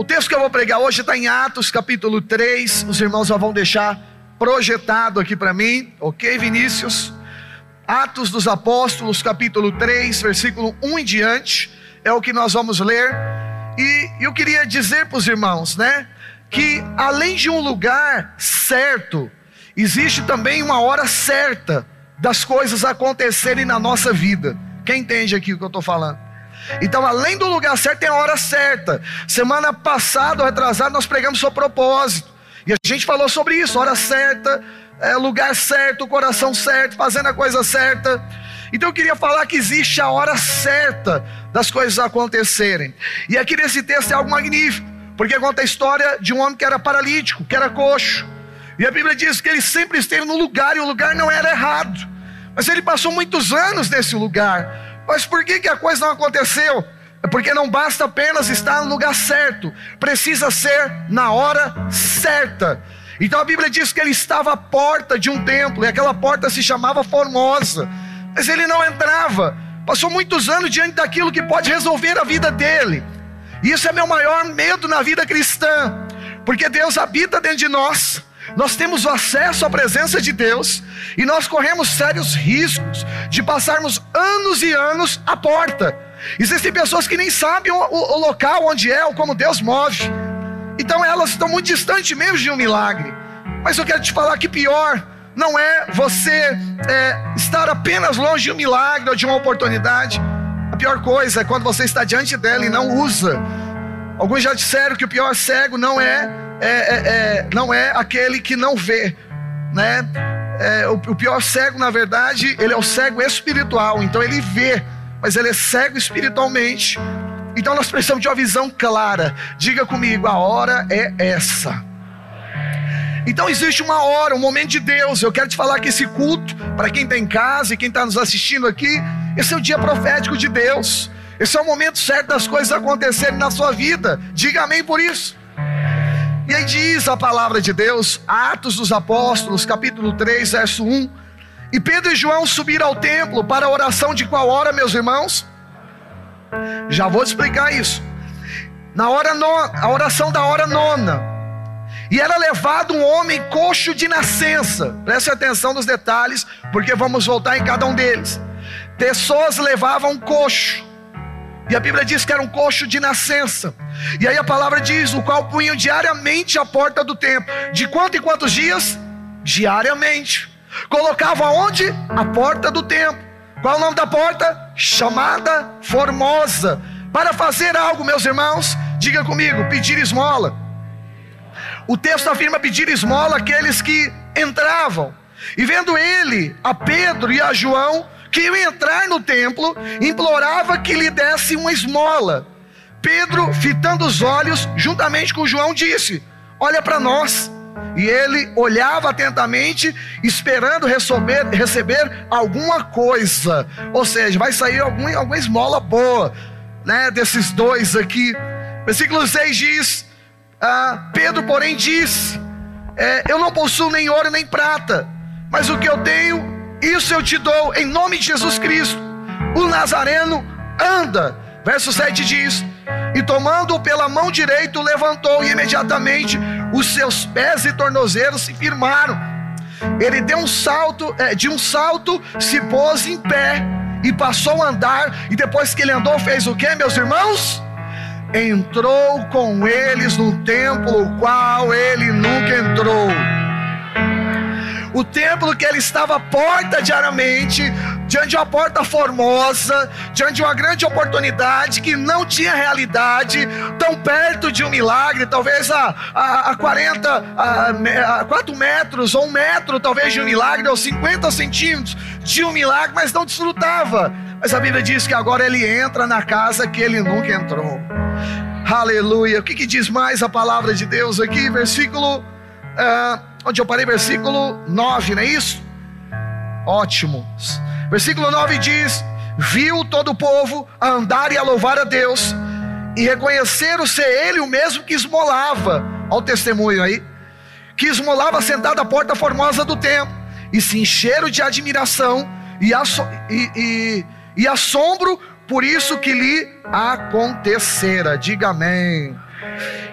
O texto que eu vou pregar hoje está em Atos capítulo 3. Os irmãos já vão deixar projetado aqui para mim, ok, Vinícius? Atos dos Apóstolos, capítulo 3, versículo 1 em diante, é o que nós vamos ler. E eu queria dizer para os irmãos, né, que além de um lugar certo, existe também uma hora certa das coisas acontecerem na nossa vida. Quem entende aqui o que eu estou falando? Então, além do lugar certo, tem a hora certa. Semana passada, ou retrasada, nós pregamos sobre propósito. E a gente falou sobre isso, hora certa, é, lugar certo, coração certo, fazendo a coisa certa. Então eu queria falar que existe a hora certa das coisas acontecerem. E aqui nesse texto é algo magnífico, porque conta a história de um homem que era paralítico, que era coxo. E a Bíblia diz que ele sempre esteve no lugar e o lugar não era errado. Mas ele passou muitos anos nesse lugar. Mas por que, que a coisa não aconteceu? É porque não basta apenas estar no lugar certo, precisa ser na hora certa. Então a Bíblia diz que ele estava à porta de um templo, e aquela porta se chamava Formosa, mas ele não entrava. Passou muitos anos diante daquilo que pode resolver a vida dele. E isso é meu maior medo na vida cristã, porque Deus habita dentro de nós. Nós temos acesso à presença de Deus e nós corremos sérios riscos de passarmos anos e anos à porta. Existem pessoas que nem sabem o, o, o local onde é ou como Deus move. Então elas estão muito distantes mesmo de um milagre. Mas eu quero te falar que pior não é você é, estar apenas longe de um milagre ou de uma oportunidade. A pior coisa é quando você está diante dela e não usa. Alguns já disseram que o pior cego não é, é, é, é não é aquele que não vê, né? É, o, o pior cego, na verdade, ele é o cego espiritual. Então ele vê, mas ele é cego espiritualmente. Então nós precisamos de uma visão clara. Diga comigo, a hora é essa. Então existe uma hora, um momento de Deus. Eu quero te falar que esse culto, para quem está em casa e quem está nos assistindo aqui, esse é o dia profético de Deus. Esse é o momento certo das coisas acontecerem na sua vida. Diga amém por isso. E aí diz a palavra de Deus, Atos dos Apóstolos, capítulo 3, verso 1. E Pedro e João subiram ao templo para a oração de qual hora, meus irmãos? Já vou te explicar isso. Na hora nona, a oração da hora nona. E era levado um homem coxo de nascença. Preste atenção nos detalhes, porque vamos voltar em cada um deles. Pessoas levavam coxo. E a Bíblia diz que era um coxo de nascença. E aí a palavra diz: o qual punham diariamente a porta do templo. De quanto em quantos dias? Diariamente. Colocava onde? A porta do templo. Qual o nome da porta? Chamada Formosa. Para fazer algo, meus irmãos, diga comigo: pedir esmola. O texto afirma pedir esmola aqueles que entravam. E vendo ele, a Pedro e a João, que iam entrar no templo, implorava que lhe desse uma esmola. Pedro, fitando os olhos, juntamente com João, disse: Olha para nós. E ele olhava atentamente, esperando receber, receber alguma coisa. Ou seja, vai sair algum, alguma esmola boa, né? Desses dois aqui. Versículo 6 diz: ah, Pedro, porém, disse: é, Eu não possuo nem ouro nem prata, mas o que eu tenho, isso eu te dou, em nome de Jesus Cristo. O Nazareno anda. Verso 7 diz: E tomando-o pela mão direita, levantou, e imediatamente os seus pés e tornozelos se firmaram. Ele deu um salto, é, de um salto se pôs em pé e passou a andar. E depois que ele andou, fez o que, meus irmãos? Entrou com eles no templo, o qual ele o templo que ele estava à porta diariamente, diante de uma porta formosa, diante de uma grande oportunidade que não tinha realidade, tão perto de um milagre, talvez a, a, a 40, a, a 4 metros, ou um metro, talvez de um milagre, ou 50 centímetros de um milagre, mas não desfrutava. Mas a Bíblia diz que agora ele entra na casa que ele nunca entrou. Aleluia. O que, que diz mais a palavra de Deus aqui? Versículo. Uh, onde eu parei, versículo 9, não é isso? Ótimo. Versículo 9 diz: Viu todo o povo a andar e a louvar a Deus, e reconheceram ser ele o mesmo que esmolava. Olha o testemunho aí. Que esmolava sentado à porta formosa do templo, e se encheram de admiração e, e, e, e assombro por isso que lhe acontecera. Diga amém.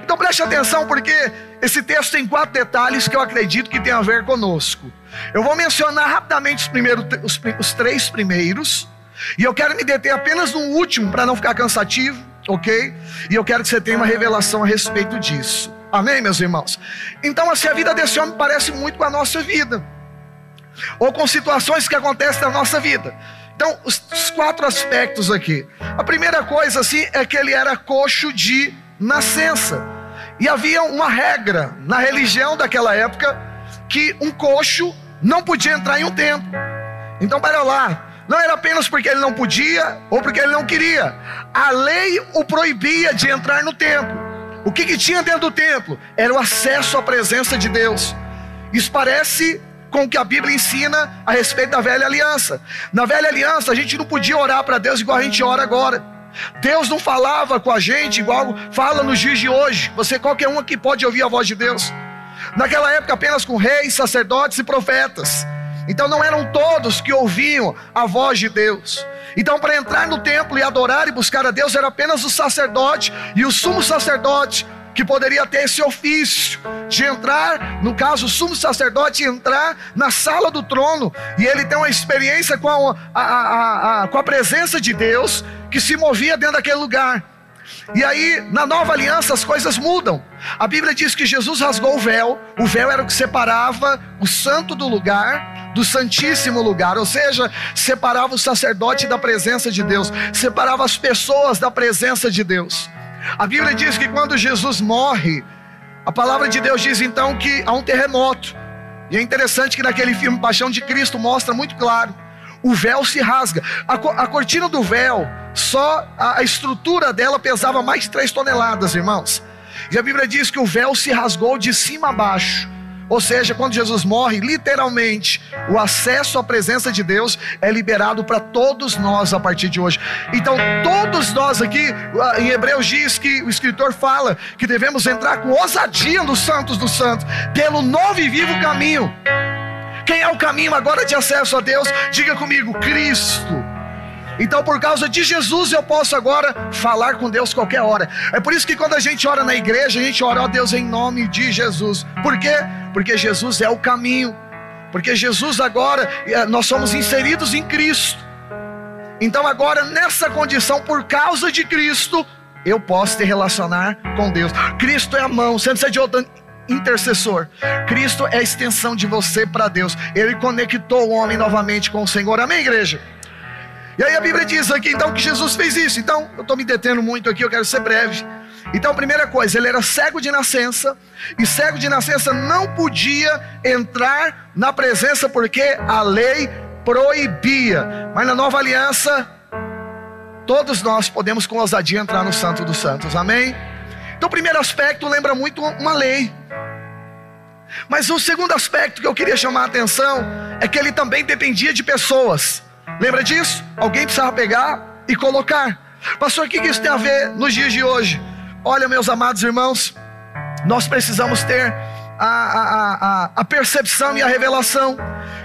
Então preste atenção, porque esse texto tem quatro detalhes que eu acredito que tem a ver conosco. Eu vou mencionar rapidamente os, primeiros, os, os três primeiros, e eu quero me deter apenas no último, para não ficar cansativo, ok? E eu quero que você tenha uma revelação a respeito disso. Amém, meus irmãos? Então, assim, a vida desse homem parece muito com a nossa vida, ou com situações que acontecem na nossa vida. Então, os, os quatro aspectos aqui. A primeira coisa, assim, é que ele era coxo de nascença. E havia uma regra na religião daquela época que um coxo não podia entrar em um templo. Então, para lá, não era apenas porque ele não podia ou porque ele não queria. A lei o proibia de entrar no templo. O que, que tinha dentro do templo? Era o acesso à presença de Deus. Isso parece com o que a Bíblia ensina a respeito da velha aliança. Na velha aliança, a gente não podia orar para Deus igual a gente ora agora. Deus não falava com a gente igual fala nos dias de hoje. Você, qualquer um aqui, pode ouvir a voz de Deus. Naquela época, apenas com reis, sacerdotes e profetas. Então, não eram todos que ouviam a voz de Deus. Então, para entrar no templo e adorar e buscar a Deus, era apenas o sacerdote e o sumo sacerdote que poderia ter esse ofício de entrar, no caso, o sumo sacerdote entrar na sala do trono e ele tem uma experiência com a, a, a, a, com a presença de Deus que se movia dentro daquele lugar. E aí, na nova aliança, as coisas mudam. A Bíblia diz que Jesus rasgou o véu, o véu era o que separava o santo do lugar do santíssimo lugar, ou seja, separava o sacerdote da presença de Deus, separava as pessoas da presença de Deus. A Bíblia diz que quando Jesus morre, a palavra de Deus diz então que há um terremoto. E é interessante que naquele filme Paixão de Cristo mostra muito claro. O véu se rasga. A, a cortina do véu, só a, a estrutura dela pesava mais de 3 toneladas, irmãos. E a Bíblia diz que o véu se rasgou de cima a baixo. Ou seja, quando Jesus morre, literalmente, o acesso à presença de Deus é liberado para todos nós a partir de hoje. Então, todos nós aqui, ah, em Hebreus diz que o escritor fala que devemos entrar com ousadia nos santos dos santos, pelo novo e vivo caminho. Quem é o caminho agora de acesso a Deus? Diga comigo, Cristo. Então, por causa de Jesus, eu posso agora falar com Deus qualquer hora. É por isso que quando a gente ora na igreja, a gente ora, ó Deus, em nome de Jesus. Por quê? Porque Jesus é o caminho. Porque Jesus agora, eh, nós somos inseridos em Cristo. Então, agora, nessa condição, por causa de Cristo, eu posso te relacionar com Deus. Cristo é a mão, você não precisa de outro intercessor. Cristo é a extensão de você para Deus. Ele conectou o homem novamente com o Senhor. Amém, igreja? E aí a Bíblia diz aqui então que Jesus fez isso. Então, eu estou me detendo muito aqui, eu quero ser breve. Então, primeira coisa, ele era cego de nascença, e cego de nascença não podia entrar na presença porque a lei proibia. Mas na nova aliança, todos nós podemos com ousadia entrar no Santo dos Santos, amém? Então, o primeiro aspecto lembra muito uma lei. Mas o segundo aspecto que eu queria chamar a atenção é que ele também dependia de pessoas. Lembra disso? Alguém precisava pegar e colocar. Pastor, o que isso tem a ver nos dias de hoje? Olha, meus amados irmãos, nós precisamos ter a, a, a, a percepção e a revelação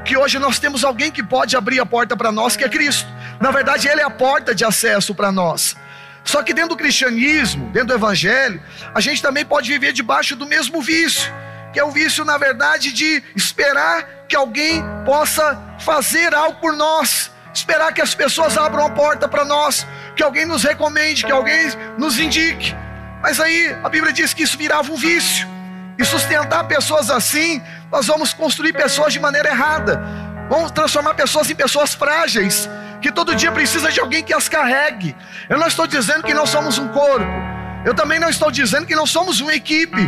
que hoje nós temos alguém que pode abrir a porta para nós, que é Cristo. Na verdade, Ele é a porta de acesso para nós. Só que dentro do cristianismo, dentro do evangelho, a gente também pode viver debaixo do mesmo vício, que é o vício, na verdade, de esperar que alguém possa fazer algo por nós esperar que as pessoas abram a porta para nós, que alguém nos recomende, que alguém nos indique. Mas aí a Bíblia diz que isso virava um vício. E sustentar pessoas assim, nós vamos construir pessoas de maneira errada. Vamos transformar pessoas em pessoas frágeis, que todo dia precisa de alguém que as carregue. Eu não estou dizendo que não somos um corpo. Eu também não estou dizendo que não somos uma equipe.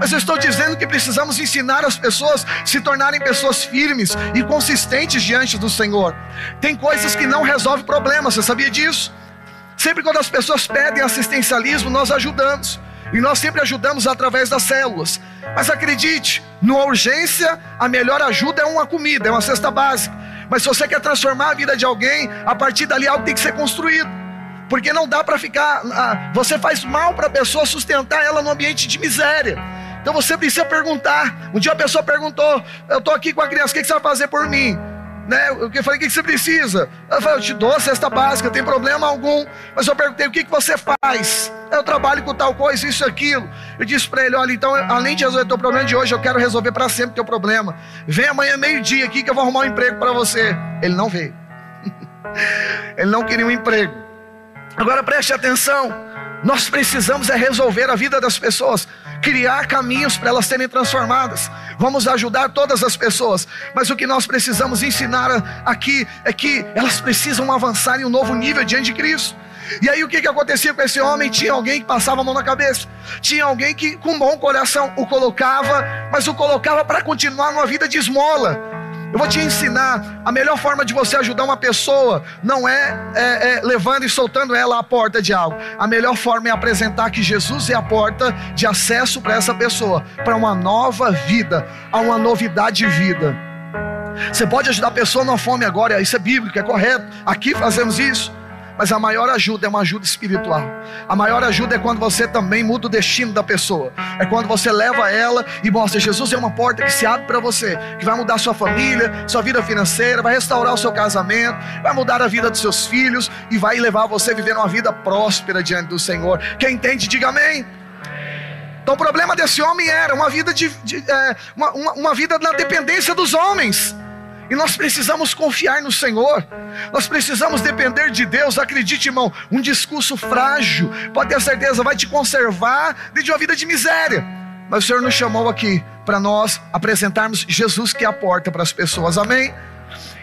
Mas eu estou dizendo que precisamos ensinar as pessoas a se tornarem pessoas firmes e consistentes diante do Senhor. Tem coisas que não resolvem problemas, você sabia disso? Sempre quando as pessoas pedem assistencialismo, nós ajudamos. E nós sempre ajudamos através das células. Mas acredite, numa urgência, a melhor ajuda é uma comida, é uma cesta básica. Mas se você quer transformar a vida de alguém, a partir dali algo tem que ser construído. Porque não dá para ficar. Ah, você faz mal para a pessoa sustentar ela no ambiente de miséria. Então você precisa perguntar. Um dia a pessoa perguntou: Eu estou aqui com a criança, o que você vai fazer por mim? Né? Eu falei: O que você precisa? Ela falou: Eu te dou a cesta básica, tem problema algum. Mas eu perguntei: O que você faz? eu trabalho com tal coisa, isso aquilo. Eu disse para ele: olha, então, além de resolver o teu problema de hoje, eu quero resolver para sempre o teu problema. Vem amanhã, meio-dia aqui, que eu vou arrumar um emprego para você. Ele não veio. ele não queria um emprego. Agora preste atenção. Nós precisamos é resolver a vida das pessoas, criar caminhos para elas serem transformadas. Vamos ajudar todas as pessoas, mas o que nós precisamos ensinar aqui é que elas precisam avançar em um novo nível diante de Cristo. E aí o que, que acontecia com esse homem? Tinha alguém que passava a mão na cabeça, tinha alguém que com bom coração o colocava, mas o colocava para continuar numa vida de esmola. Eu vou te ensinar a melhor forma de você ajudar uma pessoa não é, é, é, levando e soltando ela à porta de algo. A melhor forma é apresentar que Jesus é a porta de acesso para essa pessoa, para uma nova vida, a uma novidade de vida. Você pode ajudar a pessoa na fome agora, isso é bíblico, é correto. Aqui fazemos isso. Mas a maior ajuda é uma ajuda espiritual. A maior ajuda é quando você também muda o destino da pessoa. É quando você leva ela e mostra: Jesus é uma porta que se abre para você, que vai mudar sua família, sua vida financeira, vai restaurar o seu casamento, vai mudar a vida dos seus filhos e vai levar você a viver uma vida próspera diante do Senhor. Quem entende, diga amém. Então o problema desse homem era uma vida de, de é, uma, uma, uma vida na dependência dos homens. E nós precisamos confiar no Senhor. Nós precisamos depender de Deus. Acredite, irmão, um discurso frágil, pode ter certeza, vai te conservar de uma vida de miséria. Mas o Senhor nos chamou aqui para nós apresentarmos Jesus que é a porta para as pessoas. Amém?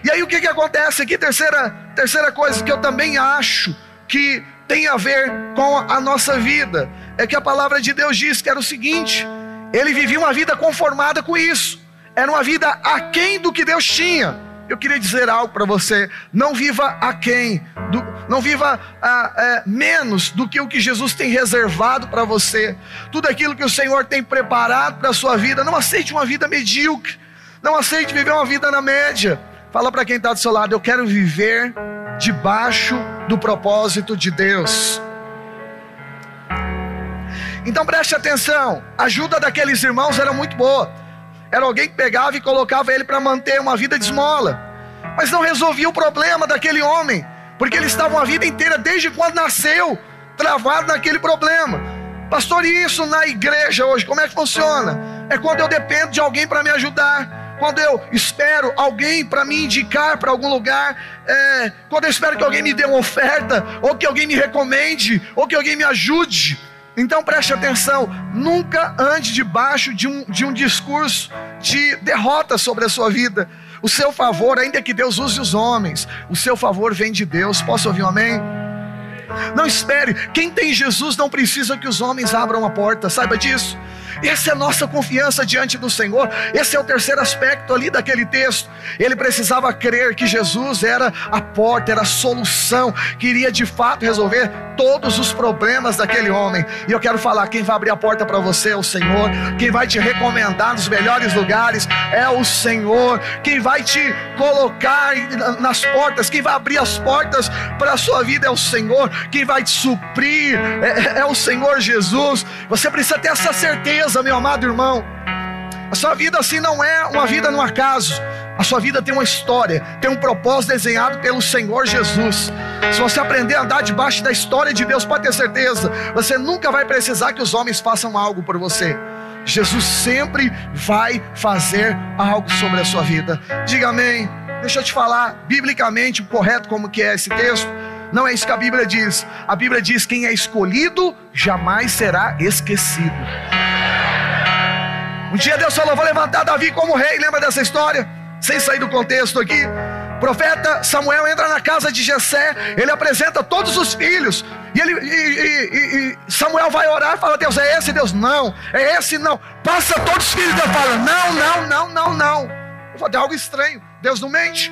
E aí o que, que acontece aqui? Terceira, terceira coisa que eu também acho que tem a ver com a nossa vida é que a palavra de Deus diz que era o seguinte: ele vivia uma vida conformada com isso era uma vida aquém do que Deus tinha. Eu queria dizer algo para você: não viva aquém, do, não viva ah, é, menos do que o que Jesus tem reservado para você. Tudo aquilo que o Senhor tem preparado para a sua vida, não aceite uma vida medíocre, não aceite viver uma vida na média. Fala para quem está do seu lado: eu quero viver debaixo do propósito de Deus. Então preste atenção, a ajuda daqueles irmãos era muito boa. Era alguém que pegava e colocava ele para manter uma vida de esmola. Mas não resolvia o problema daquele homem, porque ele estava uma vida inteira, desde quando nasceu, travado naquele problema. Pastor, e isso na igreja hoje, como é que funciona? É quando eu dependo de alguém para me ajudar, quando eu espero alguém para me indicar para algum lugar, é, quando eu espero que alguém me dê uma oferta, ou que alguém me recomende, ou que alguém me ajude. Então preste atenção, nunca ande debaixo de um, de um discurso de derrota sobre a sua vida. O seu favor, ainda que Deus use os homens, o seu favor vem de Deus. Posso ouvir um amém? Não espere, quem tem Jesus não precisa que os homens abram a porta, saiba disso. Essa é a nossa confiança diante do Senhor. Esse é o terceiro aspecto ali daquele texto. Ele precisava crer que Jesus era a porta, era a solução, que iria de fato resolver todos os problemas daquele homem. E eu quero falar: quem vai abrir a porta para você é o Senhor, quem vai te recomendar nos melhores lugares é o Senhor, quem vai te colocar nas portas, quem vai abrir as portas para a sua vida é o Senhor, quem vai te suprir é, é o Senhor Jesus. Você precisa ter essa certeza certeza, meu amado irmão, a sua vida assim não é uma vida no acaso. A sua vida tem uma história, tem um propósito desenhado pelo Senhor Jesus. Se você aprender a andar debaixo da história de Deus, pode ter certeza, você nunca vai precisar que os homens façam algo por você. Jesus sempre vai fazer algo sobre a sua vida. Diga amém. Deixa eu te falar biblicamente correto como que é esse texto. Não é isso que a Bíblia diz. A Bíblia diz: quem é escolhido jamais será esquecido. Um dia Deus falou: Vou levantar Davi como rei. Lembra dessa história? Sem sair do contexto aqui. Profeta Samuel entra na casa de Jessé, ele apresenta todos os filhos, e, ele, e, e, e Samuel vai orar e fala: Deus, é esse? Deus, não, é esse não. Passa todos os filhos, Deus fala: Não, não, não, não, não. Eu falei: algo estranho, Deus não mente.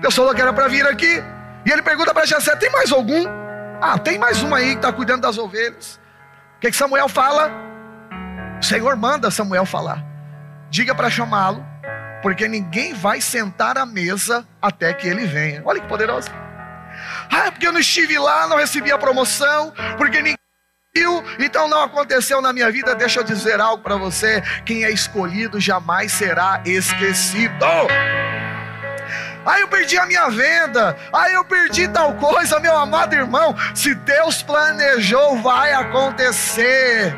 Deus falou que era para vir aqui, e ele pergunta para Jessé: Tem mais algum? Ah, tem mais um aí que está cuidando das ovelhas. O que, que Samuel fala? O Senhor manda Samuel falar. Diga para chamá-lo, porque ninguém vai sentar à mesa até que ele venha. Olha que poderoso. Ah, porque eu não estive lá, não recebi a promoção, porque ninguém viu, então não aconteceu na minha vida. Deixa eu dizer algo para você: quem é escolhido jamais será esquecido. Aí eu perdi a minha venda. Aí eu perdi tal coisa, meu amado irmão. Se Deus planejou, vai acontecer.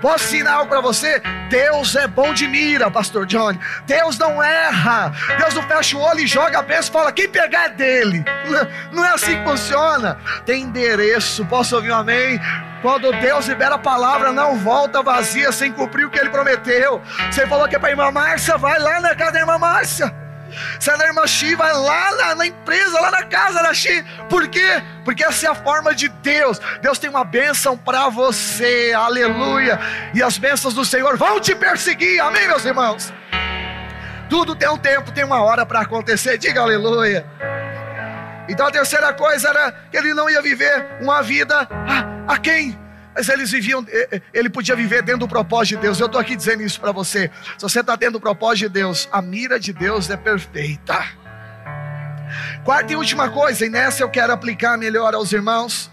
Posso algo para você? Deus é bom de mira, Pastor Johnny. Deus não erra. Deus não fecha o olho e joga a peça e fala: quem pegar é dele. Não é assim que funciona. Tem endereço. Posso ouvir um amém? Quando Deus libera a palavra, não volta vazia sem cumprir o que ele prometeu. Você falou que é para a irmã Márcia, vai lá na casa da irmã Márcia. Se é da irmã Xi, vai lá na, na, empresa, lá na casa da Xi. Por quê? Porque essa é a forma de Deus. Deus tem uma bênção para você, aleluia. E as bênçãos do Senhor vão te perseguir, amém, meus irmãos? Tudo tem um tempo, tem uma hora para acontecer, diga aleluia. Então a terceira coisa era que ele não ia viver uma vida a, a quem? Mas eles viviam, ele podia viver dentro do propósito de Deus. Eu estou aqui dizendo isso para você. Se você está dentro do propósito de Deus, a mira de Deus é perfeita. Quarta e última coisa, e nessa eu quero aplicar melhor aos irmãos.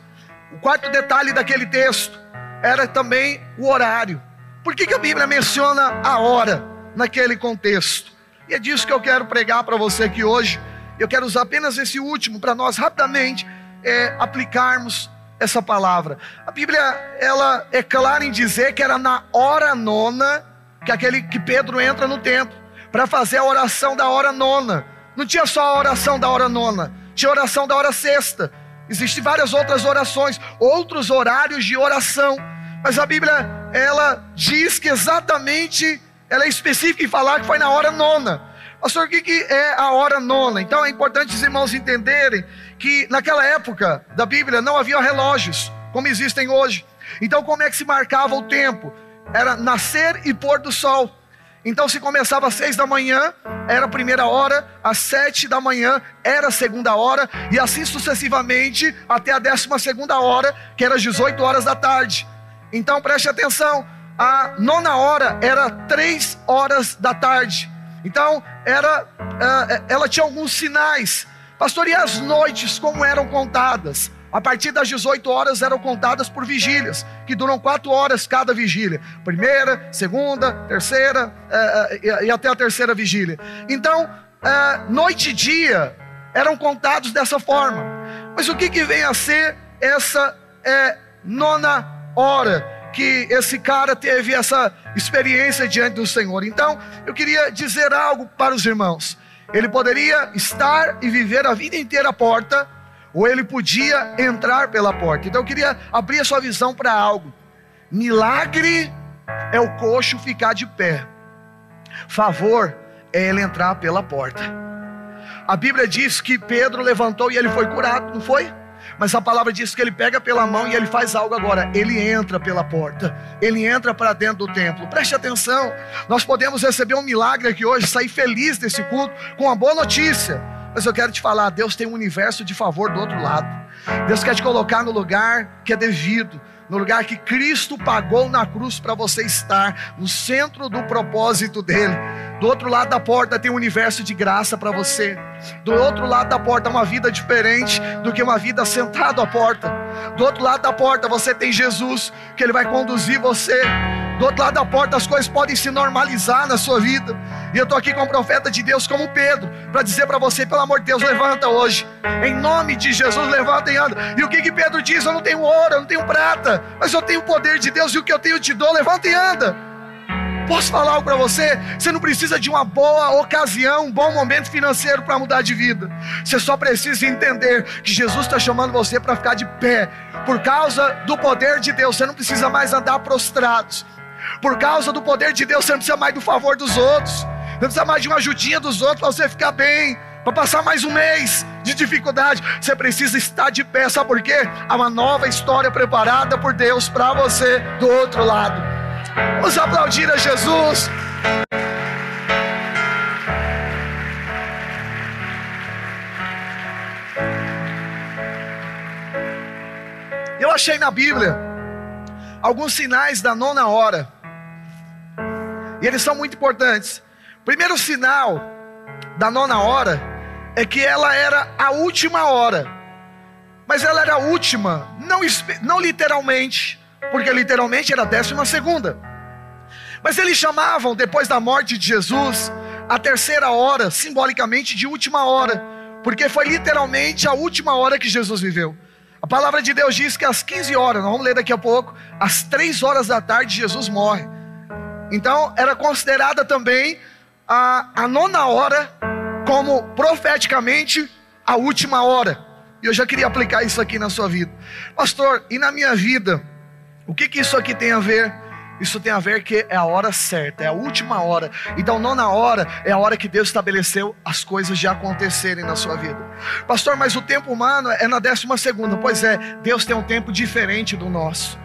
O quarto detalhe daquele texto era também o horário. Por que, que a Bíblia menciona a hora naquele contexto? E é disso que eu quero pregar para você aqui hoje. Eu quero usar apenas esse último para nós rapidamente é, aplicarmos essa palavra. A Bíblia ela é clara em dizer que era na hora nona que aquele que Pedro entra no templo para fazer a oração da hora nona. Não tinha só a oração da hora nona, tinha a oração da hora sexta. Existem várias outras orações, outros horários de oração. Mas a Bíblia ela diz que exatamente ela é específica em falar que foi na hora nona. Pastor, o que, que é a hora nona? Então é importante os irmãos entenderem que naquela época da Bíblia não havia relógios como existem hoje. Então, como é que se marcava o tempo? Era nascer e pôr do sol. Então, se começava às seis da manhã, era a primeira hora, às sete da manhã era a segunda hora, e assim sucessivamente até a décima segunda hora, que era às 18 horas da tarde. Então, preste atenção: a nona hora era três horas da tarde. Então, era, uh, ela tinha alguns sinais. Pastor, e as noites como eram contadas? A partir das 18 horas eram contadas por vigílias, que duram quatro horas cada vigília. Primeira, segunda, terceira uh, e até a terceira vigília. Então, uh, noite e dia eram contados dessa forma. Mas o que, que vem a ser essa nona hora? Que esse cara teve essa experiência diante do Senhor. Então, eu queria dizer algo para os irmãos. Ele poderia estar e viver a vida inteira à porta, ou ele podia entrar pela porta. Então, eu queria abrir a sua visão para algo. Milagre é o coxo ficar de pé. Favor é ele entrar pela porta. A Bíblia diz que Pedro levantou e ele foi curado, não foi? Mas a palavra diz que ele pega pela mão e ele faz algo agora. Ele entra pela porta. Ele entra para dentro do templo. Preste atenção. Nós podemos receber um milagre aqui hoje, sair feliz desse culto com uma boa notícia. Mas eu quero te falar, Deus tem um universo de favor do outro lado. Deus quer te colocar no lugar que é devido no lugar que Cristo pagou na cruz para você estar, no centro do propósito dele. Do outro lado da porta tem um universo de graça para você. Do outro lado da porta, uma vida diferente do que uma vida sentado à porta. Do outro lado da porta, você tem Jesus, que Ele vai conduzir você. Do outro lado da porta, as coisas podem se normalizar na sua vida. E eu estou aqui com um profeta de Deus como Pedro, para dizer para você, pelo amor de Deus, levanta hoje. Em nome de Jesus, levanta e anda. E o que, que Pedro diz? Eu não tenho ouro, eu não tenho prata, mas eu tenho o poder de Deus, e o que eu tenho te dou, levanta e anda. Posso falar algo para você? Você não precisa de uma boa ocasião, um bom momento financeiro para mudar de vida. Você só precisa entender que Jesus está chamando você para ficar de pé. Por causa do poder de Deus, você não precisa mais andar prostrados. Por causa do poder de Deus, você não precisa mais do favor dos outros. Não precisa mais de uma ajudinha dos outros para você ficar bem. Para passar mais um mês de dificuldade, você precisa estar de pé, sabe por quê? Há uma nova história preparada por Deus para você do outro lado. Vamos aplaudir a Jesus. Eu achei na Bíblia alguns sinais da nona hora. E eles são muito importantes. Primeiro sinal da nona hora é que ela era a última hora. Mas ela era a última, não, não literalmente, porque literalmente era a décima segunda. Mas eles chamavam, depois da morte de Jesus, a terceira hora, simbolicamente de última hora, porque foi literalmente a última hora que Jesus viveu. A palavra de Deus diz que às 15 horas, nós vamos ler daqui a pouco, às 3 horas da tarde, Jesus morre. Então, era considerada também a, a nona hora, como profeticamente a última hora. E eu já queria aplicar isso aqui na sua vida. Pastor, e na minha vida? O que, que isso aqui tem a ver? Isso tem a ver que é a hora certa, é a última hora. Então, nona hora é a hora que Deus estabeleceu as coisas de acontecerem na sua vida. Pastor, mas o tempo humano é na décima segunda. Pois é, Deus tem um tempo diferente do nosso.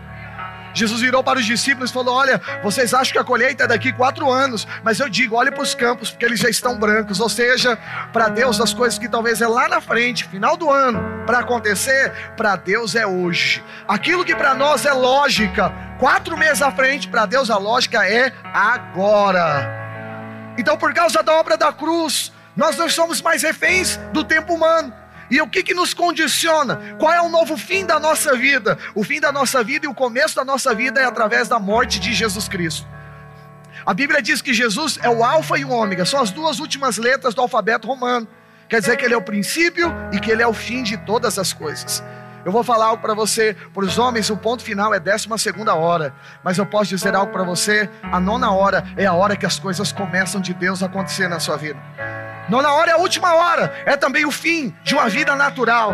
Jesus virou para os discípulos e falou: Olha, vocês acham que a colheita é daqui quatro anos, mas eu digo, olhe para os campos, porque eles já estão brancos. Ou seja, para Deus, as coisas que talvez é lá na frente, final do ano, para acontecer, para Deus é hoje. Aquilo que para nós é lógica, quatro meses à frente, para Deus a lógica é agora. Então, por causa da obra da cruz, nós não somos mais reféns do tempo humano. E o que, que nos condiciona? Qual é o novo fim da nossa vida? O fim da nossa vida e o começo da nossa vida é através da morte de Jesus Cristo. A Bíblia diz que Jesus é o Alfa e o Ômega, são as duas últimas letras do alfabeto romano. Quer dizer que ele é o princípio e que ele é o fim de todas as coisas. Eu vou falar algo para você, para os homens, o ponto final é décima segunda hora. Mas eu posso dizer algo para você, a nona hora é a hora que as coisas começam de Deus acontecer na sua vida. Nona hora é a última hora, é também o fim de uma vida natural,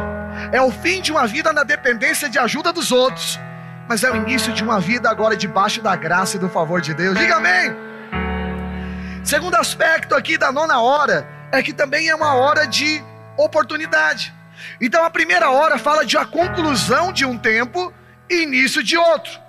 é o fim de uma vida na dependência de ajuda dos outros, mas é o início de uma vida agora debaixo da graça e do favor de Deus. Diga amém. Segundo aspecto aqui da nona hora é que também é uma hora de oportunidade. Então a primeira hora fala de a conclusão de um tempo e início de outro.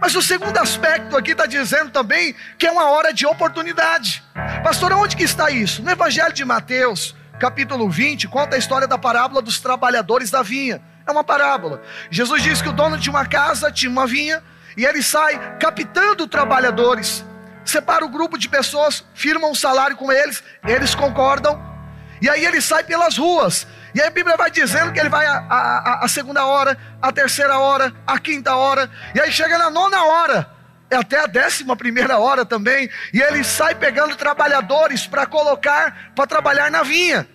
Mas o segundo aspecto aqui está dizendo também que é uma hora de oportunidade. Pastor, onde que está isso? No Evangelho de Mateus, capítulo 20, conta a história da parábola dos trabalhadores da vinha. É uma parábola. Jesus diz que o dono de uma casa tinha uma vinha e ele sai captando trabalhadores. Separa o grupo de pessoas, firma um salário com eles, eles concordam. E aí ele sai pelas ruas e aí a Bíblia vai dizendo que ele vai a, a, a, segunda hora, a terceira hora, a quinta hora, e aí chega na nona hora, é até a décima primeira hora também, e ele sai pegando trabalhadores para colocar, para trabalhar na vinha.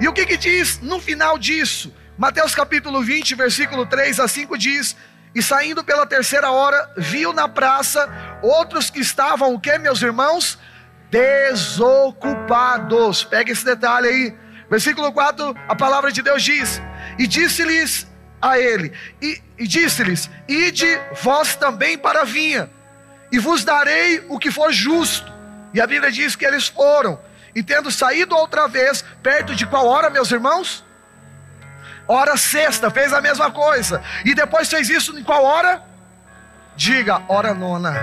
E o que que diz no final disso? Mateus capítulo 20, versículo 3 a 5 diz: E saindo pela terceira hora, viu na praça outros que estavam, o que, meus irmãos? Desocupados. Pega esse detalhe aí Versículo 4, a palavra de Deus diz: E disse-lhes a ele, e, e disse-lhes: Ide vós também para a vinha, e vos darei o que for justo. E a Bíblia diz que eles foram, e tendo saído outra vez, perto de qual hora, meus irmãos? Hora sexta, fez a mesma coisa. E depois fez isso em qual hora? Diga, hora nona.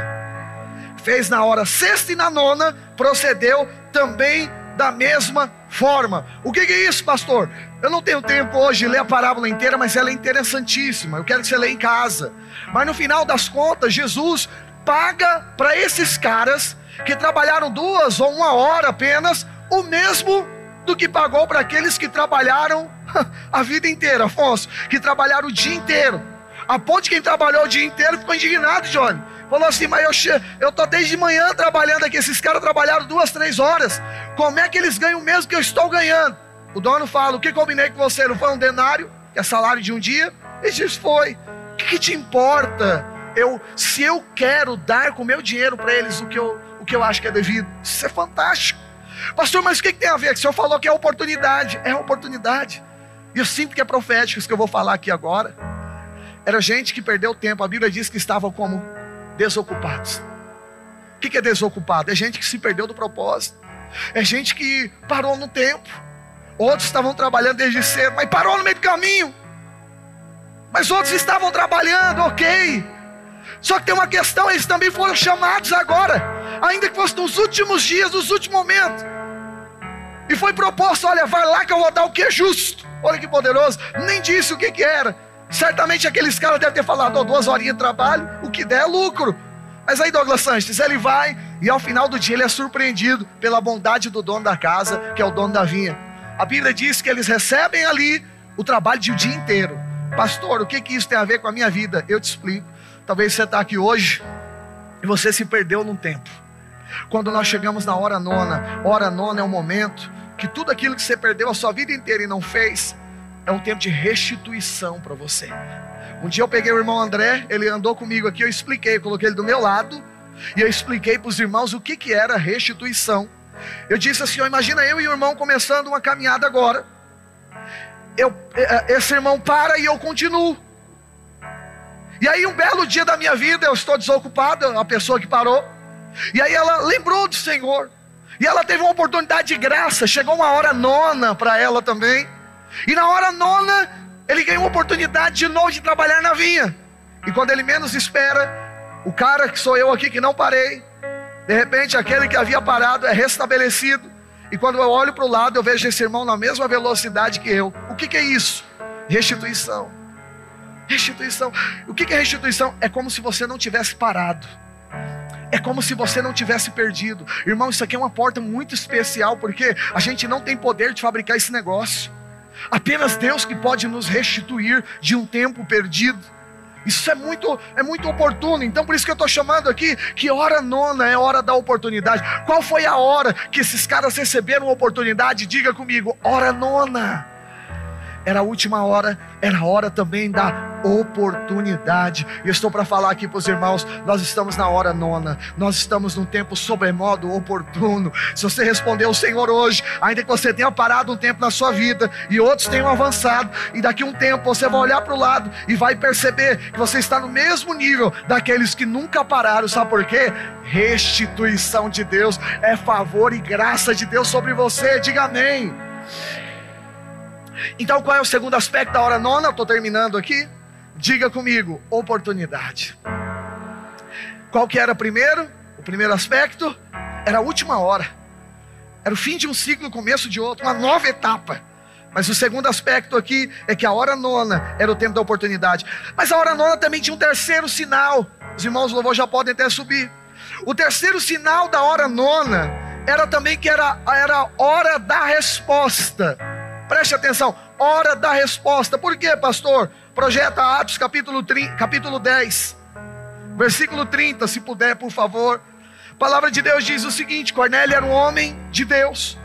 Fez na hora sexta e na nona, procedeu também da mesma forma. O que é isso, pastor? Eu não tenho tempo hoje de ler a parábola inteira, mas ela é interessantíssima. Eu quero que você leia em casa. Mas no final das contas, Jesus paga para esses caras que trabalharam duas ou uma hora apenas o mesmo do que pagou para aqueles que trabalharam a vida inteira, Afonso, que trabalharam o dia inteiro. A ponte quem trabalhou o dia inteiro ficou indignado, Johnny. Falou assim, mas eu, eu tô desde manhã trabalhando aqui. Esses caras trabalharam duas, três horas. Como é que eles ganham mesmo que eu estou ganhando? O dono fala: O que combinei com você? Não foi um denário, que é salário de um dia? Ele diz: Foi. O que, que te importa? Eu, se eu quero dar com o meu dinheiro para eles o que, eu, o que eu acho que é devido, isso é fantástico. Pastor, mas o que, que tem a ver? O senhor falou que é oportunidade. É oportunidade. E eu sinto que é profético isso que eu vou falar aqui agora. Era gente que perdeu tempo. A Bíblia diz que estavam como desocupados. O que é desocupado? É gente que se perdeu do propósito. É gente que parou no tempo. Outros estavam trabalhando desde cedo, mas parou no meio do caminho. Mas outros estavam trabalhando, ok. Só que tem uma questão, eles também foram chamados agora, ainda que fosse nos últimos dias, nos últimos momentos. E foi proposto: olha, vai lá que eu vou dar o que é justo. Olha que poderoso. Nem disse o que, que era. Certamente aqueles caras devem ter falado, oh, duas horinhas de trabalho, o que der é lucro. Mas aí Douglas Sanches, ele vai e ao final do dia ele é surpreendido pela bondade do dono da casa, que é o dono da vinha. A Bíblia diz que eles recebem ali o trabalho de o um dia inteiro. Pastor, o que, que isso tem a ver com a minha vida? Eu te explico. Talvez você está aqui hoje e você se perdeu num tempo. Quando nós chegamos na hora nona, hora nona é o momento que tudo aquilo que você perdeu a sua vida inteira e não fez, é um tempo de restituição para você. Um dia eu peguei o irmão André, ele andou comigo aqui, eu expliquei, eu coloquei ele do meu lado, e eu expliquei para os irmãos o que, que era restituição. Eu disse assim: ó, imagina eu e o irmão começando uma caminhada agora. Eu, é, é, esse irmão para e eu continuo. E aí, um belo dia da minha vida, eu estou desocupado, a pessoa que parou. E aí ela lembrou do Senhor. E ela teve uma oportunidade de graça. Chegou uma hora nona para ela também. E na hora nona, ele ganhou uma oportunidade de novo de trabalhar na vinha. E quando ele menos espera, o cara que sou eu aqui que não parei, de repente aquele que havia parado é restabelecido. E quando eu olho para o lado, eu vejo esse irmão na mesma velocidade que eu. O que, que é isso? Restituição. Restituição. O que, que é restituição? É como se você não tivesse parado. É como se você não tivesse perdido. Irmão, isso aqui é uma porta muito especial, porque a gente não tem poder de fabricar esse negócio. Apenas Deus que pode nos restituir de um tempo perdido. Isso é muito, é muito oportuno. Então, por isso que eu estou chamando aqui que hora nona é hora da oportunidade. Qual foi a hora que esses caras receberam a oportunidade? Diga comigo, hora nona era a última hora, era a hora também da oportunidade. E eu estou para falar aqui para os irmãos: nós estamos na hora nona, nós estamos num tempo sobremodo oportuno. Se você respondeu o Senhor hoje, ainda que você tenha parado um tempo na sua vida e outros tenham avançado, e daqui um tempo você vai olhar para o lado e vai perceber que você está no mesmo nível daqueles que nunca pararam, sabe por quê? Restituição de Deus é favor e graça de Deus sobre você, diga amém. Então, qual é o segundo aspecto da hora nona? Estou terminando aqui. Diga comigo, oportunidade. Qual que era primeiro? O primeiro aspecto era a última hora. Era o fim de um ciclo, o começo de outro, uma nova etapa. Mas o segundo aspecto aqui é que a hora nona era o tempo da oportunidade. Mas a hora nona também tinha um terceiro sinal. Os irmãos louvor já podem até subir. O terceiro sinal da hora nona era também que era, era a hora da resposta. Preste atenção, hora da resposta. Por quê, pastor? Projeta Atos capítulo, 30, capítulo 10, versículo 30, se puder, por favor. A palavra de Deus diz o seguinte: Cornélio era um homem de Deus,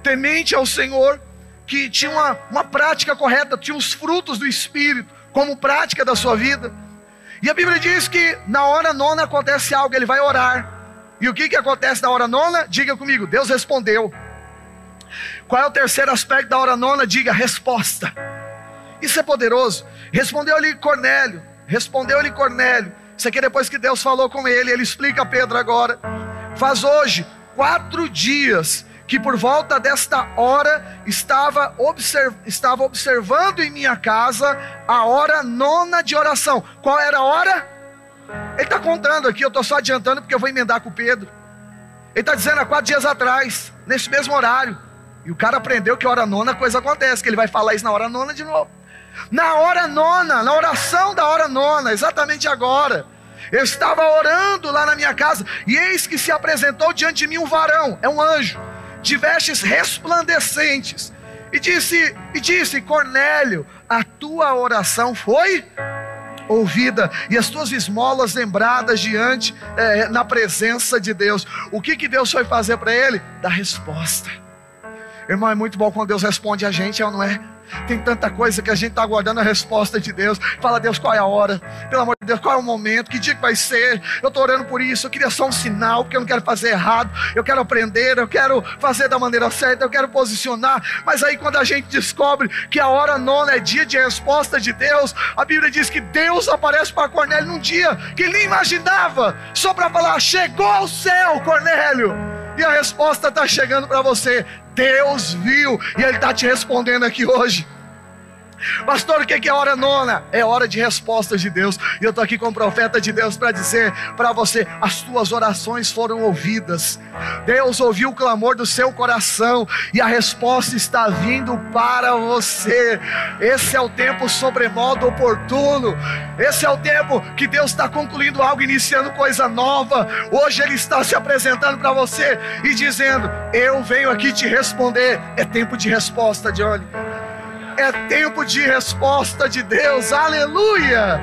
temente ao Senhor, que tinha uma, uma prática correta, tinha os frutos do Espírito como prática da sua vida. E a Bíblia diz que na hora nona acontece algo, ele vai orar. E o que, que acontece na hora nona? Diga comigo, Deus respondeu. Qual é o terceiro aspecto da hora nona? Diga resposta. Isso é poderoso. Respondeu-lhe Cornélio. Respondeu-lhe Cornélio. Isso aqui é depois que Deus falou com ele. Ele explica a Pedro agora. Faz hoje quatro dias que por volta desta hora estava, observ estava observando em minha casa a hora nona de oração. Qual era a hora? Ele está contando aqui, eu estou só adiantando porque eu vou emendar com Pedro. Ele está dizendo há quatro dias atrás, nesse mesmo horário. E o cara aprendeu que hora nona coisa acontece, que ele vai falar isso na hora nona de novo. Na hora nona, na oração da hora nona, exatamente agora. Eu estava orando lá na minha casa, e eis que se apresentou diante de mim um varão, é um anjo, de vestes resplandecentes, e disse, e disse: Cornélio, a tua oração foi ouvida e as tuas esmolas lembradas diante é, na presença de Deus. O que que Deus foi fazer para ele? Dar resposta. Irmão, é muito bom quando Deus responde a gente, é não é? Tem tanta coisa que a gente está aguardando a resposta de Deus. Fala, Deus, qual é a hora? Pelo amor de Deus, qual é o momento? Que dia que vai ser? Eu estou orando por isso. Eu queria só um sinal, porque eu não quero fazer errado. Eu quero aprender, eu quero fazer da maneira certa, eu quero posicionar. Mas aí, quando a gente descobre que a hora nona é dia de resposta de Deus, a Bíblia diz que Deus aparece para Cornélio num dia que ele nem imaginava, só para falar: chegou ao céu, Cornélio. E a resposta está chegando para você. Deus viu e Ele está te respondendo aqui hoje. Pastor, o que é hora nona? É hora de respostas de Deus. E eu estou aqui com o profeta de Deus para dizer para você: as tuas orações foram ouvidas. Deus ouviu o clamor do seu coração e a resposta está vindo para você. Esse é o tempo sobremodo oportuno. Esse é o tempo que Deus está concluindo algo, iniciando coisa nova. Hoje Ele está se apresentando para você e dizendo: Eu venho aqui te responder. É tempo de resposta, Johnny. É tempo de resposta de Deus, aleluia!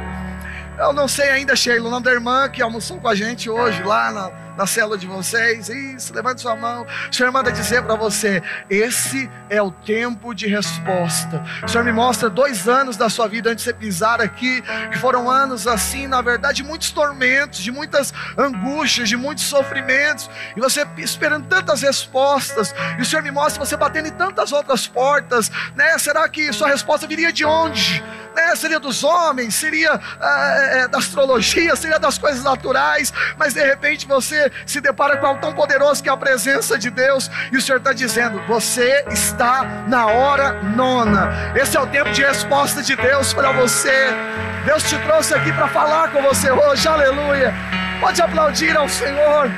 Eu não sei ainda, Sheila, o nome da irmã que almoçou com a gente hoje lá na, na célula de vocês. Isso, levante sua mão. O Senhor manda dizer para você: esse é o tempo de resposta. O Senhor me mostra dois anos da sua vida antes de você pisar aqui, que foram anos assim, na verdade, de muitos tormentos, de muitas angústias, de muitos sofrimentos, e você esperando tantas respostas, e o Senhor me mostra você batendo em tantas outras portas, né? Será que sua resposta viria de onde? Né? Seria dos homens, seria é, da astrologia, seria das coisas naturais, mas de repente você se depara com algo tão poderoso que é a presença de Deus, e o Senhor está dizendo: você está na hora nona. Esse é o tempo de resposta de Deus para você. Deus te trouxe aqui para falar com você hoje, aleluia. Pode aplaudir ao Senhor.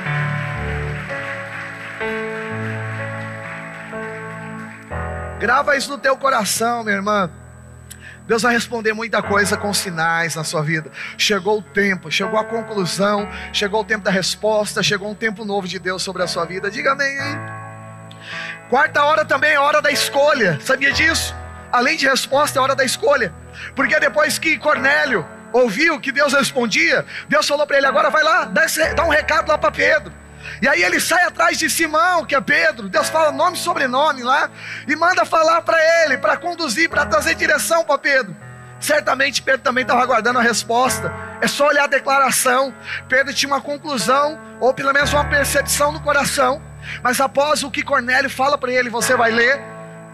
Grava isso no teu coração, minha irmã. Deus vai responder muita coisa com sinais na sua vida. Chegou o tempo, chegou a conclusão, chegou o tempo da resposta, chegou um tempo novo de Deus sobre a sua vida. Diga amém, hein? Quarta hora também é hora da escolha. Sabia disso? Além de resposta, é hora da escolha. Porque depois que Cornélio ouviu que Deus respondia, Deus falou para ele: agora vai lá, dá, um recado lá para Pedro. E aí ele sai atrás de Simão, que é Pedro. Deus fala nome e sobrenome lá e manda falar para ele, para conduzir, para trazer direção para Pedro. Certamente Pedro também estava aguardando a resposta. É só olhar a declaração. Pedro tinha uma conclusão, ou pelo menos uma percepção no coração. Mas após o que Cornélio fala para ele, você vai ler.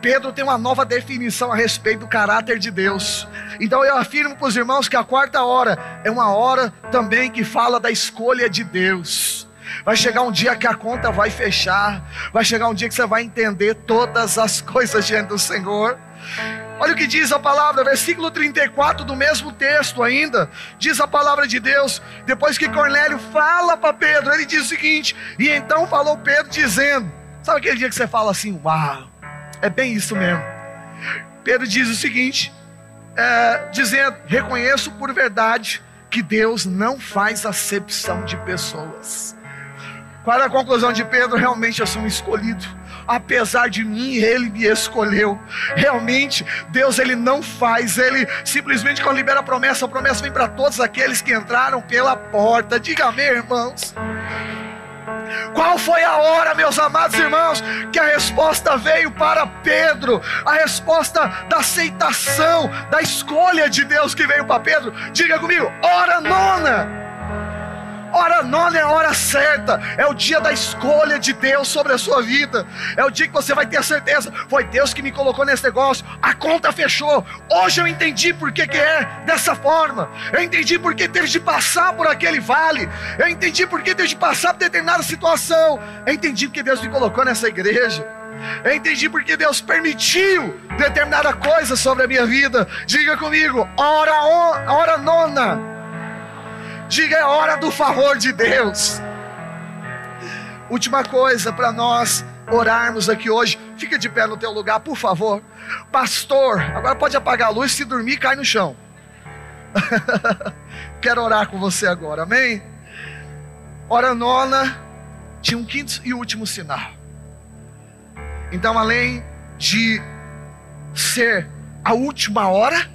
Pedro tem uma nova definição a respeito do caráter de Deus. Então eu afirmo para os irmãos que a quarta hora é uma hora também que fala da escolha de Deus. Vai chegar um dia que a conta vai fechar. Vai chegar um dia que você vai entender todas as coisas diante do Senhor. Olha o que diz a palavra, versículo 34 do mesmo texto ainda. Diz a palavra de Deus, depois que Cornélio fala para Pedro, ele diz o seguinte: E então falou Pedro dizendo: Sabe aquele dia que você fala assim, uau, é bem isso mesmo. Pedro diz o seguinte: é, dizendo, reconheço por verdade que Deus não faz acepção de pessoas. Qual é a conclusão de Pedro? Realmente eu sou um escolhido. Apesar de mim, ele me escolheu. Realmente, Deus ele não faz, ele simplesmente quando libera a promessa, a promessa vem para todos aqueles que entraram pela porta. Diga amém, irmãos. Qual foi a hora, meus amados irmãos, que a resposta veio para Pedro? A resposta da aceitação, da escolha de Deus que veio para Pedro. Diga comigo, hora nona. Hora nona é a hora certa, é o dia da escolha de Deus sobre a sua vida, é o dia que você vai ter a certeza: foi Deus que me colocou nesse negócio, a conta fechou. Hoje eu entendi por que, que é dessa forma, eu entendi por que teve de passar por aquele vale, eu entendi por que teve de passar por determinada situação, eu entendi porque Deus me colocou nessa igreja. Eu entendi porque Deus permitiu determinada coisa sobre a minha vida. Diga comigo, hora, hora nona Diga é hora do favor de Deus. Última coisa para nós orarmos aqui hoje. Fica de pé no teu lugar, por favor. Pastor, agora pode apagar a luz, se dormir cai no chão. Quero orar com você agora, amém? Hora nona, tinha um quinto e último sinal. Então, além de ser a última hora,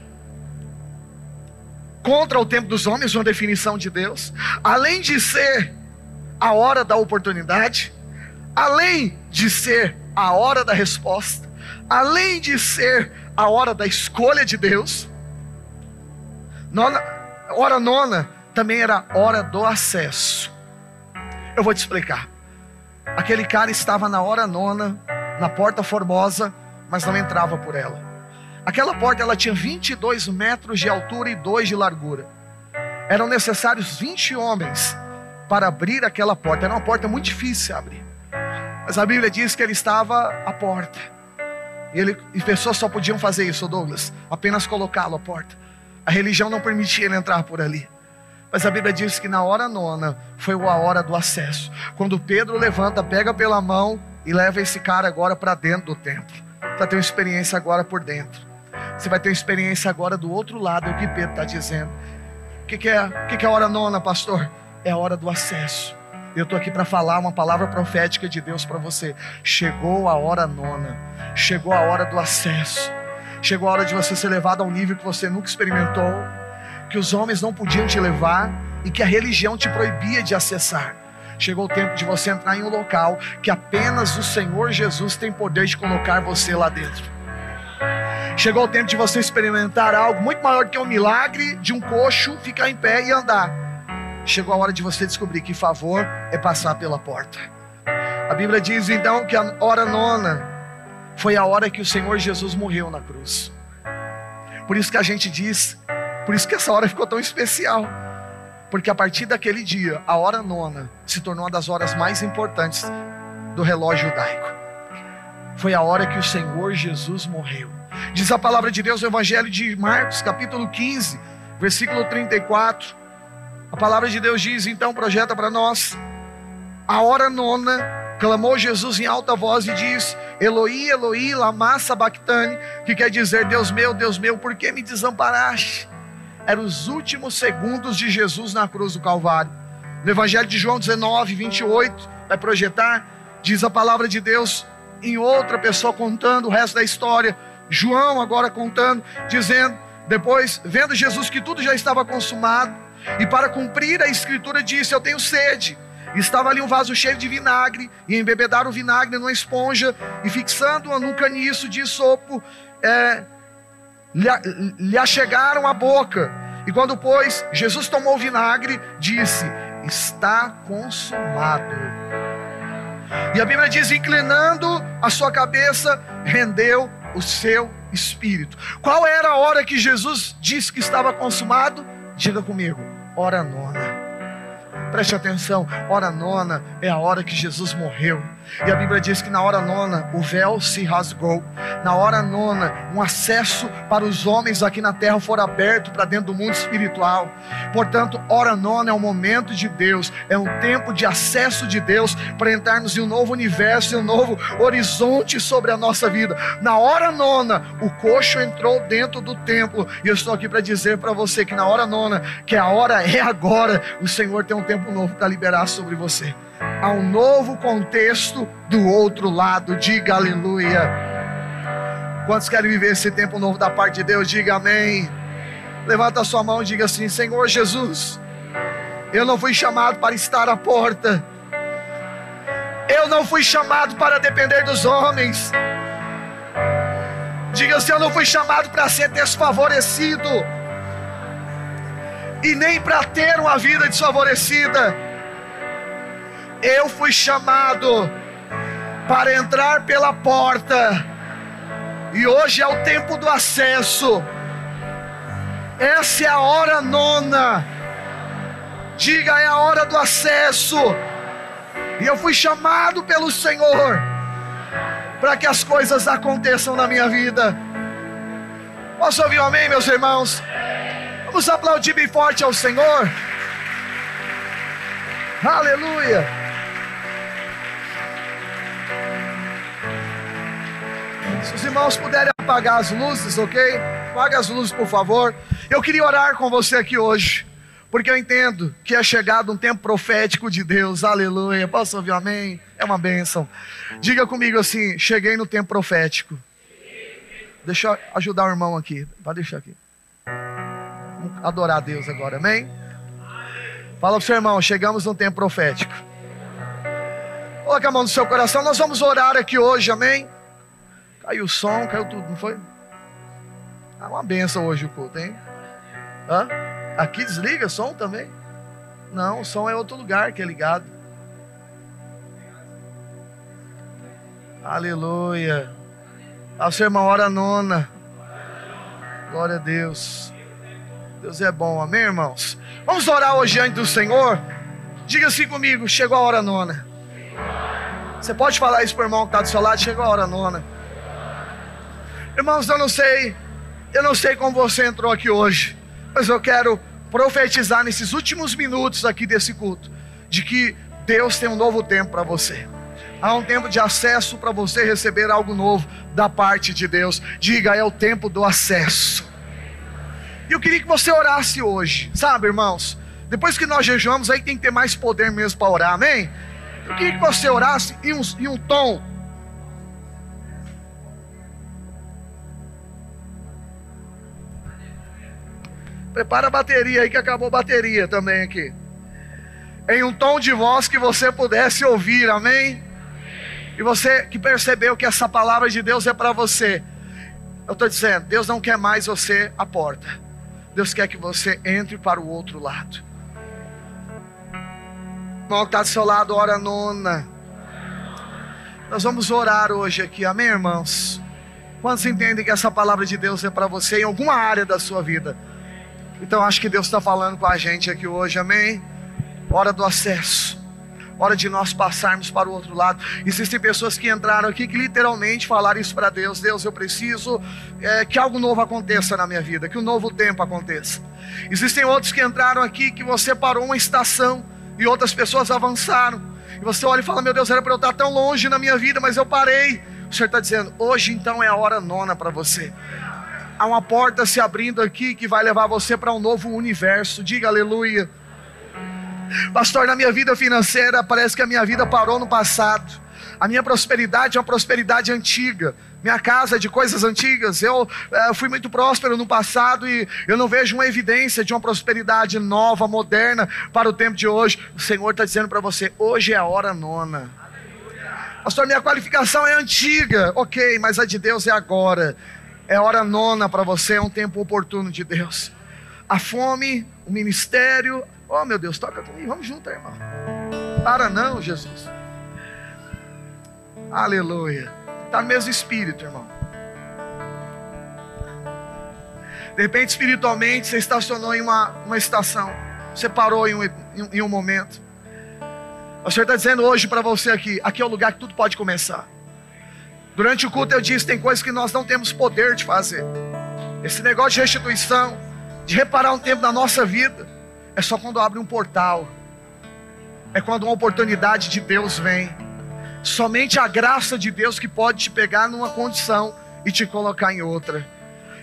contra o tempo dos homens, uma definição de Deus, além de ser a hora da oportunidade, além de ser a hora da resposta, além de ser a hora da escolha de Deus, nona, hora nona também era hora do acesso. Eu vou te explicar. Aquele cara estava na hora nona, na porta formosa, mas não entrava por ela. Aquela porta ela tinha 22 metros de altura e 2 de largura. Eram necessários 20 homens para abrir aquela porta. Era uma porta muito difícil de abrir. Mas a Bíblia diz que ele estava à porta. E, ele, e pessoas só podiam fazer isso, Douglas, apenas colocá-lo à porta. A religião não permitia ele entrar por ali. Mas a Bíblia diz que na hora nona foi a hora do acesso. Quando Pedro levanta, pega pela mão e leva esse cara agora para dentro do templo. Para ter uma experiência agora por dentro. Você vai ter experiência agora do outro lado, é o que Pedro está dizendo. O que, que, é, que, que é a hora nona, pastor? É a hora do acesso. Eu estou aqui para falar uma palavra profética de Deus para você. Chegou a hora nona, chegou a hora do acesso, chegou a hora de você ser levado a um nível que você nunca experimentou, que os homens não podiam te levar e que a religião te proibia de acessar. Chegou o tempo de você entrar em um local que apenas o Senhor Jesus tem poder de colocar você lá dentro. Chegou o tempo de você experimentar algo muito maior que um milagre de um coxo ficar em pé e andar. Chegou a hora de você descobrir que favor é passar pela porta. A Bíblia diz então que a hora nona foi a hora que o Senhor Jesus morreu na cruz. Por isso que a gente diz, por isso que essa hora ficou tão especial. Porque a partir daquele dia, a hora nona se tornou uma das horas mais importantes do relógio judaico. Foi a hora que o Senhor Jesus morreu. Diz a palavra de Deus no Evangelho de Marcos, capítulo 15, versículo 34. A palavra de Deus diz, então, projeta para nós, a hora nona, clamou Jesus em alta voz e diz: Eloi, Eloi, lama sabachthani, que quer dizer: Deus meu, Deus meu, por que me desamparaste? Eram os últimos segundos de Jesus na cruz do Calvário. No Evangelho de João 19, 28, vai projetar, diz a palavra de Deus em outra pessoa contando o resto da história. João agora contando, dizendo, depois, vendo Jesus que tudo já estava consumado, e para cumprir a escritura disse: Eu tenho sede. Estava ali um vaso cheio de vinagre, e embebedaram o vinagre numa esponja, e fixando-a num caniço de sopo, é, lhe, achegaram a boca. E quando, pois, Jesus tomou o vinagre, disse: Está consumado. E a Bíblia diz: inclinando a sua cabeça, rendeu o seu espírito. Qual era a hora que Jesus disse que estava consumado? Diga comigo, hora nona. Preste atenção, hora nona é a hora que Jesus morreu. E a Bíblia diz que na hora nona o véu se rasgou. Na hora nona, um acesso para os homens aqui na terra for aberto para dentro do mundo espiritual. Portanto, hora nona é um momento de Deus, é um tempo de acesso de Deus para entrarmos em um novo universo, em um novo horizonte sobre a nossa vida. Na hora nona, o coxo entrou dentro do templo. E eu estou aqui para dizer para você que na hora nona, que a hora é agora, o Senhor tem um tempo novo para liberar sobre você a um novo contexto do outro lado. Diga aleluia. Quantos querem viver esse tempo novo da parte de Deus? Diga amém. Levanta a sua mão e diga assim: Senhor Jesus, eu não fui chamado para estar à porta. Eu não fui chamado para depender dos homens. Diga assim: Eu não fui chamado para ser desfavorecido. E nem para ter uma vida desfavorecida eu fui chamado para entrar pela porta, e hoje é o tempo do acesso. Essa é a hora nona. Diga, é a hora do acesso. E eu fui chamado pelo Senhor para que as coisas aconteçam na minha vida. Posso ouvir um amém, meus irmãos? Vamos aplaudir bem forte ao Senhor. Aleluia. Se os irmãos puderem apagar as luzes, ok? Apague as luzes, por favor. Eu queria orar com você aqui hoje, porque eu entendo que é chegado um tempo profético de Deus, aleluia. Posso ouvir amém? É uma bênção. Diga comigo assim: cheguei no tempo profético. Deixa eu ajudar o irmão aqui. Pode deixar aqui. Vamos adorar a Deus agora, amém? Fala para o seu irmão: chegamos no tempo profético. Coloque a mão no seu coração. Nós vamos orar aqui hoje, amém? Caiu o som, caiu tudo, não foi? Ah, uma benção hoje o culto, hein? Hã? Aqui desliga som também? Não, o som é outro lugar que é ligado. Aleluia. A sua irmã, hora nona. Glória a Deus. Deus é bom, amém, irmãos? Vamos orar hoje diante do Senhor? Diga assim comigo: chegou a hora nona. Você pode falar isso para o irmão que está do seu lado? Chegou a hora nona. Irmãos, eu não sei, eu não sei como você entrou aqui hoje, mas eu quero profetizar nesses últimos minutos aqui desse culto, de que Deus tem um novo tempo para você. Há um tempo de acesso para você receber algo novo da parte de Deus. Diga, é o tempo do acesso. E eu queria que você orasse hoje, sabe, irmãos? Depois que nós jejuamos, aí tem que ter mais poder mesmo para orar, amém? Eu queria que você orasse em um, em um tom Prepara a bateria aí que acabou a bateria também aqui. em um tom de voz que você pudesse ouvir, amém? E você que percebeu que essa palavra de Deus é para você, eu estou dizendo, Deus não quer mais você à porta, Deus quer que você entre para o outro lado. O irmão que está do seu lado, hora nona. Nós vamos orar hoje aqui, amém, irmãos? Quantos entendem que essa palavra de Deus é para você em alguma área da sua vida? Então acho que Deus está falando com a gente aqui hoje, amém? Hora do acesso, hora de nós passarmos para o outro lado. Existem pessoas que entraram aqui que literalmente falaram isso para Deus: Deus, eu preciso é, que algo novo aconteça na minha vida, que um novo tempo aconteça. Existem outros que entraram aqui que você parou uma estação e outras pessoas avançaram. E você olha e fala: Meu Deus, era para eu estar tão longe na minha vida, mas eu parei. O Senhor está dizendo: Hoje então é a hora nona para você. Há uma porta se abrindo aqui que vai levar você para um novo universo. Diga aleluia. Pastor, na minha vida financeira, parece que a minha vida parou no passado. A minha prosperidade é uma prosperidade antiga. Minha casa é de coisas antigas. Eu é, fui muito próspero no passado e eu não vejo uma evidência de uma prosperidade nova, moderna para o tempo de hoje. O Senhor está dizendo para você: hoje é a hora nona. Pastor, minha qualificação é antiga. Ok, mas a de Deus é agora. É hora nona para você, é um tempo oportuno de Deus. A fome, o ministério. Oh, meu Deus, toca comigo. Vamos junto, irmão. Para não, Jesus. Aleluia. Está no mesmo espírito, irmão. De repente, espiritualmente, você estacionou em uma, uma estação. Você parou em um, em um momento. O Senhor está dizendo hoje para você aqui: aqui é o lugar que tudo pode começar. Durante o culto eu disse: tem coisas que nós não temos poder de fazer. Esse negócio de restituição, de reparar um tempo da nossa vida, é só quando abre um portal. É quando uma oportunidade de Deus vem. Somente a graça de Deus que pode te pegar numa condição e te colocar em outra.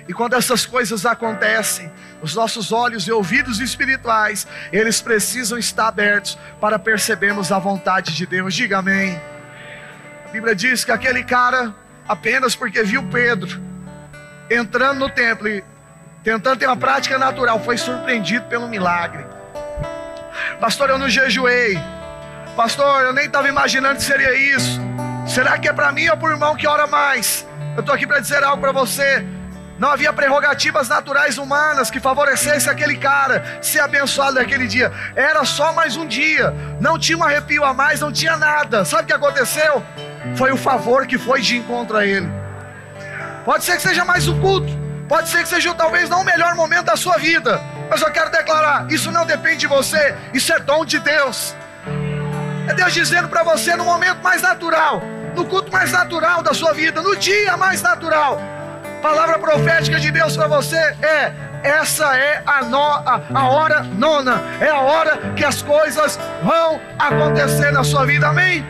E quando essas coisas acontecem, os nossos olhos e ouvidos espirituais, eles precisam estar abertos para percebermos a vontade de Deus. Diga amém. A Bíblia diz que aquele cara, apenas porque viu Pedro entrando no templo e tentando ter uma prática natural, foi surpreendido pelo milagre. Pastor, eu não jejuei. Pastor, eu nem estava imaginando que seria isso. Será que é para mim ou para o irmão que ora mais? Eu estou aqui para dizer algo para você. Não havia prerrogativas naturais humanas que favorecesse aquele cara ser abençoado naquele dia. Era só mais um dia. Não tinha um arrepio a mais, não tinha nada. Sabe o que aconteceu? Foi o favor que foi de encontro a ele. Pode ser que seja mais um culto. Pode ser que seja talvez não o melhor momento da sua vida. Mas eu quero declarar: isso não depende de você. Isso é dom de Deus. É Deus dizendo para você no momento mais natural, no culto mais natural da sua vida, no dia mais natural. Palavra profética de Deus para você é: essa é a, no, a, a hora nona, é a hora que as coisas vão acontecer na sua vida, amém?